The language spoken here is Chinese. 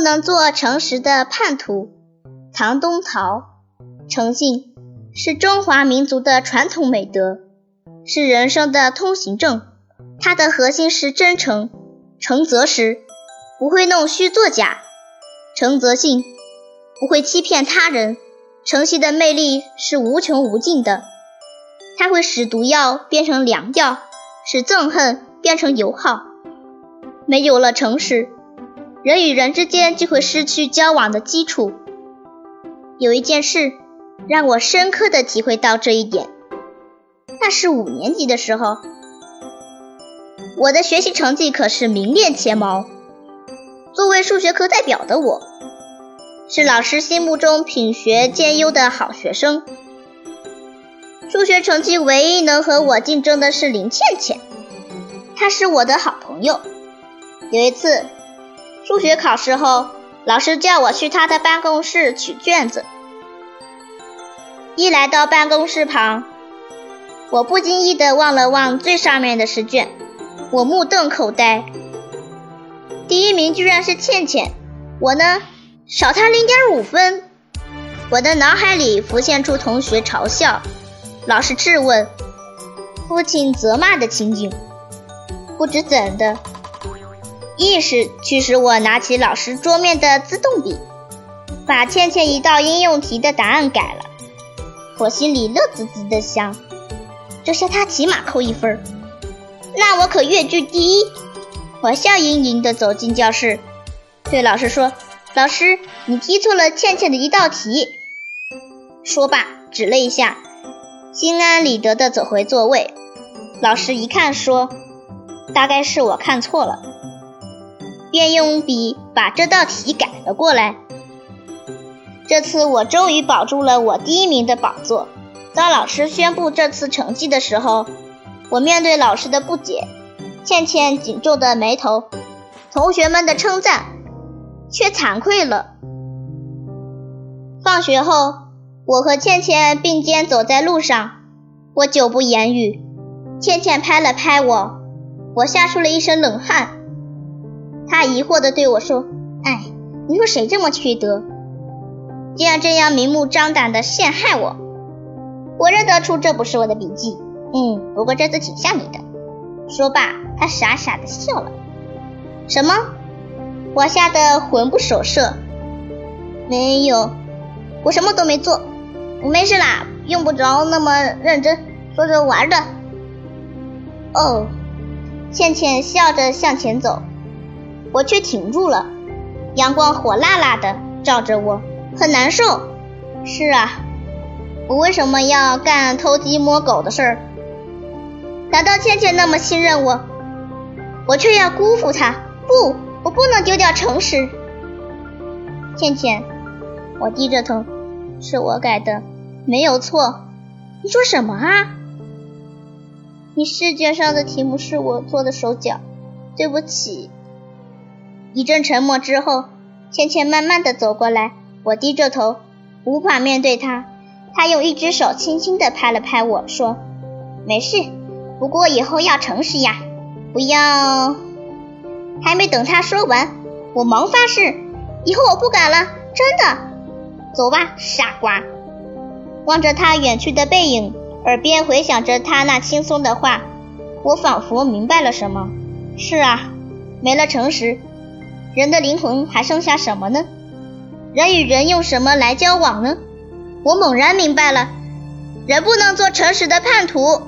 不能做诚实的叛徒。唐东陶，诚信是中华民族的传统美德，是人生的通行证。它的核心是真诚，诚则实，不会弄虚作假；诚则信，不会欺骗他人。诚信的魅力是无穷无尽的，它会使毒药变成良药，使憎恨变成友好。没有了诚实，人与人之间就会失去交往的基础。有一件事让我深刻的体会到这一点，那是五年级的时候，我的学习成绩可是名列前茅。作为数学课代表的我，是老师心目中品学兼优的好学生。数学成绩唯一能和我竞争的是林倩倩，她是我的好朋友。有一次数学考试后。老师叫我去他的办公室取卷子。一来到办公室旁，我不经意地望了望最上面的试卷，我目瞪口呆。第一名居然是倩倩，我呢少她零点五分。我的脑海里浮现出同学嘲笑、老师质问、父亲责骂的情景。不知怎的。意识驱使我拿起老师桌面的自动笔，把倩倩一道应用题的答案改了。我心里乐滋滋的想，这下他起码扣一分，那我可跃居第一。我笑盈盈的走进教室，对老师说：“老师，你踢错了倩倩的一道题。”说罢，指了一下，心安理得的走回座位。老师一看，说：“大概是我看错了。”便用笔把这道题改了过来。这次我终于保住了我第一名的宝座。当老师宣布这次成绩的时候，我面对老师的不解，倩倩紧皱的眉头，同学们的称赞，却惭愧了。放学后，我和倩倩并肩走在路上，我久不言语，倩倩拍了拍我，我吓出了一身冷汗。他疑惑地对我说：“哎，你说谁这么缺德，竟然这样明目张胆地陷害我？我认得出这不是我的笔记。嗯，不过这次挺像你的。”说罢，他傻傻地笑了。什么？我吓得魂不守舍。没有，我什么都没做。我没事啦，用不着那么认真，说着玩的。哦，倩倩笑着向前走。我却停住了，阳光火辣辣的照着我，很难受。是啊，我为什么要干偷鸡摸狗的事儿？难道倩倩那么信任我，我却要辜负她？不，我不能丢掉诚实。倩倩，我低着头，是我改的，没有错。你说什么啊？你试卷上的题目是我做的手脚，对不起。一阵沉默之后，倩倩慢慢的走过来，我低着头，无法面对她。她用一只手轻轻的拍了拍我说：“没事，不过以后要诚实呀，不要……”还没等她说完，我忙发誓：“以后我不敢了，真的。”走吧，傻瓜。望着他远去的背影，耳边回响着他那轻松的话，我仿佛明白了什么。是啊，没了诚实。人的灵魂还剩下什么呢？人与人用什么来交往呢？我猛然明白了，人不能做诚实的叛徒。